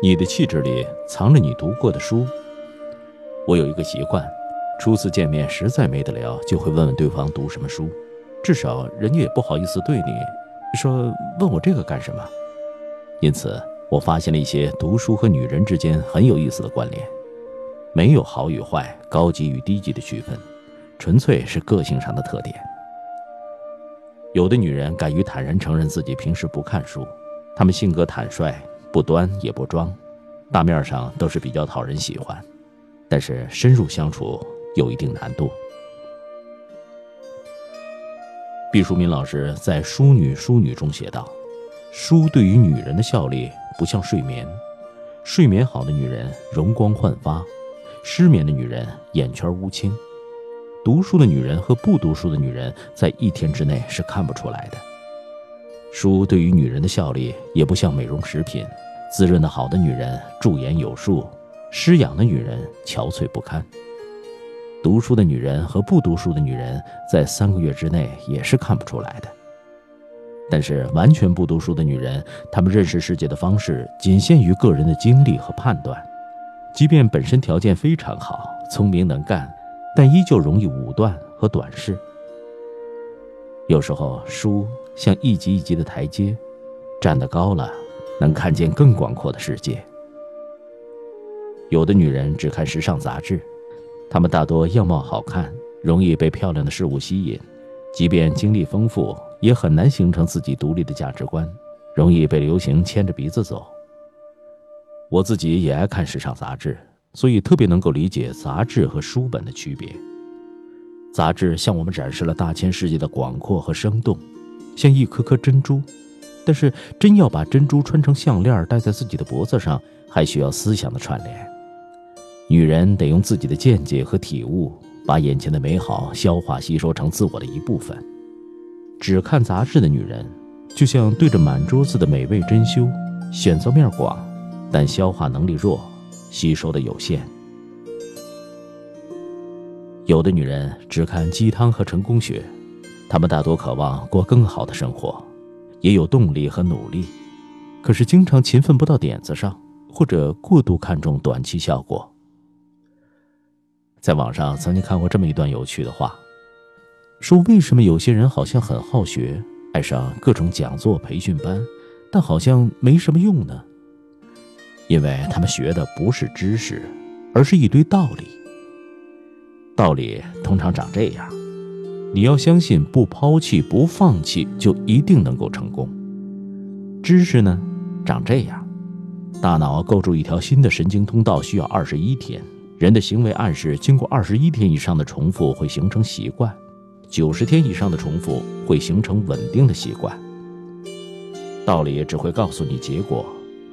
你的气质里藏着你读过的书。我有一个习惯，初次见面实在没得聊，就会问问对方读什么书，至少人家也不好意思对你说问我这个干什么。因此，我发现了一些读书和女人之间很有意思的关联，没有好与坏、高级与低级的区分，纯粹是个性上的特点。有的女人敢于坦然承认自己平时不看书，她们性格坦率。不端也不装，大面上都是比较讨人喜欢，但是深入相处有一定难度。毕淑敏老师在《淑女淑女》中写道：“书对于女人的效力不像睡眠，睡眠好的女人容光焕发，失眠的女人眼圈乌青。读书的女人和不读书的女人在一天之内是看不出来的。”书对于女人的效力也不像美容食品，滋润的好的女人驻颜有术，失养的女人憔悴不堪。读书的女人和不读书的女人在三个月之内也是看不出来的。但是完全不读书的女人，她们认识世界的方式仅限于个人的经历和判断，即便本身条件非常好，聪明能干，但依旧容易武断和短视。有时候书。像一级一级的台阶，站得高了，能看见更广阔的世界。有的女人只看时尚杂志，她们大多样貌好看，容易被漂亮的事物吸引，即便经历丰富，也很难形成自己独立的价值观，容易被流行牵着鼻子走。我自己也爱看时尚杂志，所以特别能够理解杂志和书本的区别。杂志向我们展示了大千世界的广阔和生动。像一颗颗珍珠，但是真要把珍珠穿成项链戴在自己的脖子上，还需要思想的串联。女人得用自己的见解和体悟，把眼前的美好消化吸收成自我的一部分。只看杂志的女人，就像对着满桌子的美味珍馐，选择面广，但消化能力弱，吸收的有限。有的女人只看鸡汤和成功学。他们大多渴望过更好的生活，也有动力和努力，可是经常勤奋不到点子上，或者过度看重短期效果。在网上曾经看过这么一段有趣的话，说为什么有些人好像很好学，爱上各种讲座培训班，但好像没什么用呢？因为他们学的不是知识，而是一堆道理。道理通常长这样。你要相信，不抛弃、不放弃，就一定能够成功。知识呢，长这样：大脑构筑一条新的神经通道需要二十一天，人的行为暗示经过二十一天以上的重复会形成习惯，九十天以上的重复会形成稳定的习惯。道理只会告诉你结果，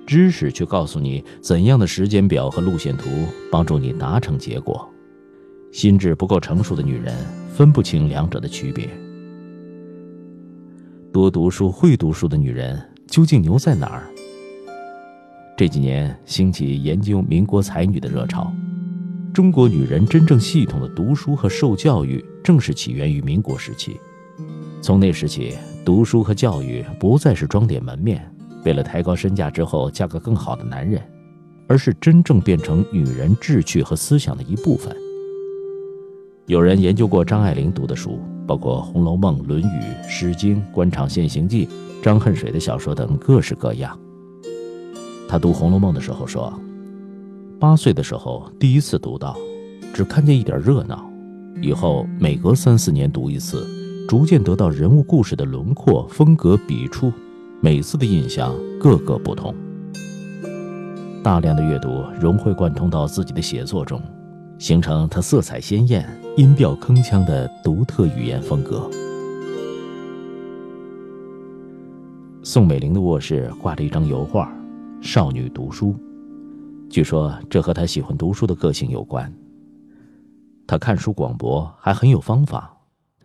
知识却告诉你怎样的时间表和路线图帮助你达成结果。心智不够成熟的女人。分不清两者的区别。多读书、会读书的女人究竟牛在哪儿？这几年兴起研究民国才女的热潮，中国女人真正系统的读书和受教育，正是起源于民国时期。从那时起，读书和教育不再是装点门面，为了抬高身价之后嫁个更好的男人，而是真正变成女人志趣和思想的一部分。有人研究过张爱玲读的书，包括《红楼梦》《论语》《诗经》《官场现形记》张恨水的小说等各式各样。他读《红楼梦》的时候说：“八岁的时候第一次读到，只看见一点热闹，以后每隔三四年读一次，逐渐得到人物故事的轮廓、风格、笔触，每次的印象各个不同。大量的阅读融会贯通到自己的写作中。”形成他色彩鲜艳、音调铿锵的独特语言风格。宋美龄的卧室挂着一张油画，《少女读书》，据说这和她喜欢读书的个性有关。她看书广博，还很有方法。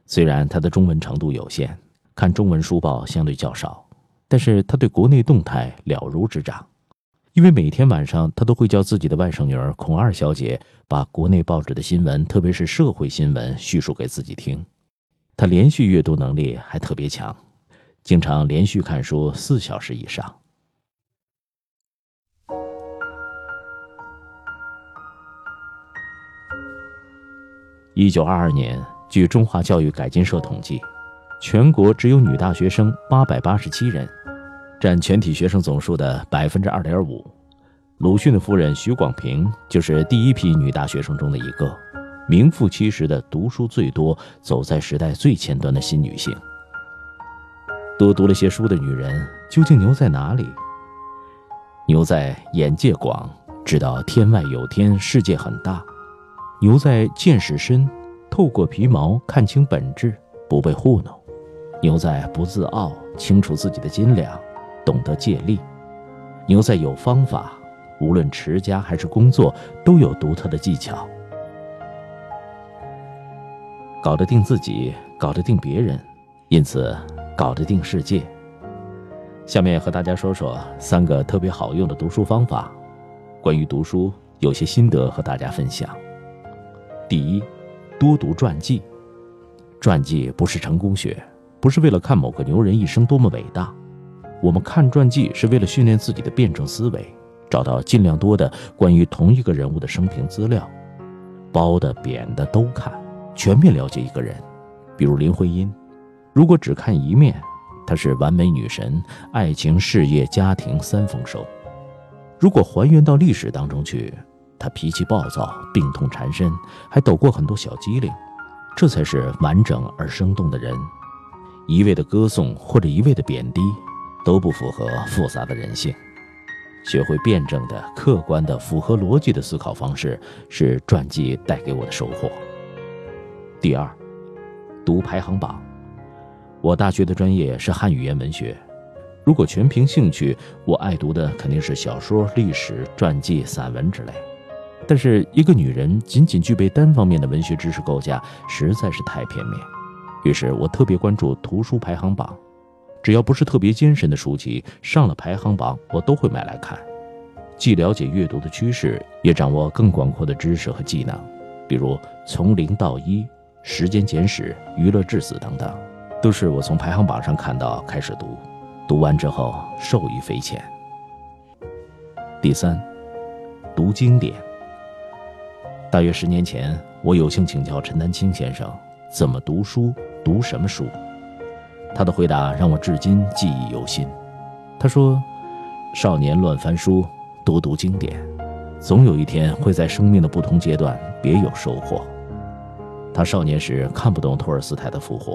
虽然她的中文程度有限，看中文书报相对较少，但是她对国内动态了如指掌。因为每天晚上他都会叫自己的外甥女儿孔二小姐把国内报纸的新闻，特别是社会新闻叙述给自己听。他连续阅读能力还特别强，经常连续看书四小时以上。一九二二年，据中华教育改进社统计，全国只有女大学生八百八十七人，占全体学生总数的百分之二点五。鲁迅的夫人许广平就是第一批女大学生中的一个，名副其实的读书最多、走在时代最前端的新女性。多读了些书的女人究竟牛在哪里？牛在眼界广，知道天外有天，世界很大；牛在见识深，透过皮毛看清本质，不被糊弄；牛在不自傲，清楚自己的斤两，懂得借力；牛在有方法，无论持家还是工作，都有独特的技巧，搞得定自己，搞得定别人，因此。搞得定世界。下面和大家说说三个特别好用的读书方法。关于读书，有些心得和大家分享。第一，多读传记。传记不是成功学，不是为了看某个牛人一生多么伟大。我们看传记是为了训练自己的辩证思维，找到尽量多的关于同一个人物的生平资料，褒的贬的都看，全面了解一个人。比如林徽因。如果只看一面，她是完美女神，爱情、事业、家庭三丰收；如果还原到历史当中去，她脾气暴躁，病痛缠身，还抖过很多小机灵，这才是完整而生动的人。一味的歌颂或者一味的贬低，都不符合复杂的人性。学会辩证的、客观的、符合逻辑的思考方式，是传记带给我的收获。第二，读排行榜。我大学的专业是汉语言文学，如果全凭兴趣，我爱读的肯定是小说、历史、传记、散文之类。但是一个女人仅仅具备单方面的文学知识构架，实在是太片面。于是我特别关注图书排行榜，只要不是特别艰深的书籍，上了排行榜，我都会买来看，既了解阅读的趋势，也掌握更广阔的知识和技能，比如《从零到一》《时间简史》《娱乐至死》等等。都是我从排行榜上看到开始读，读完之后受益匪浅。第三，读经典。大约十年前，我有幸请教陈丹青先生怎么读书，读什么书。他的回答让我至今记忆犹新。他说：“少年乱翻书，多读经典，总有一天会在生命的不同阶段别有收获。”他少年时看不懂托尔斯泰的《复活》。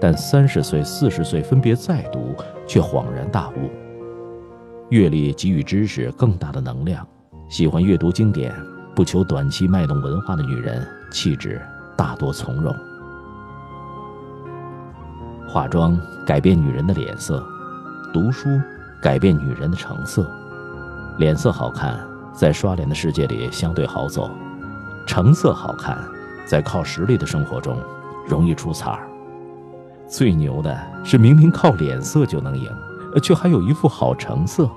但三十岁、四十岁分别再读，却恍然大悟。阅历给予知识更大的能量。喜欢阅读经典、不求短期卖弄文化的女人，气质大多从容。化妆改变女人的脸色，读书改变女人的成色。脸色好看，在刷脸的世界里相对好走；成色好看，在靠实力的生活中容易出彩儿。最牛的是，明明靠脸色就能赢，却还有一副好成色。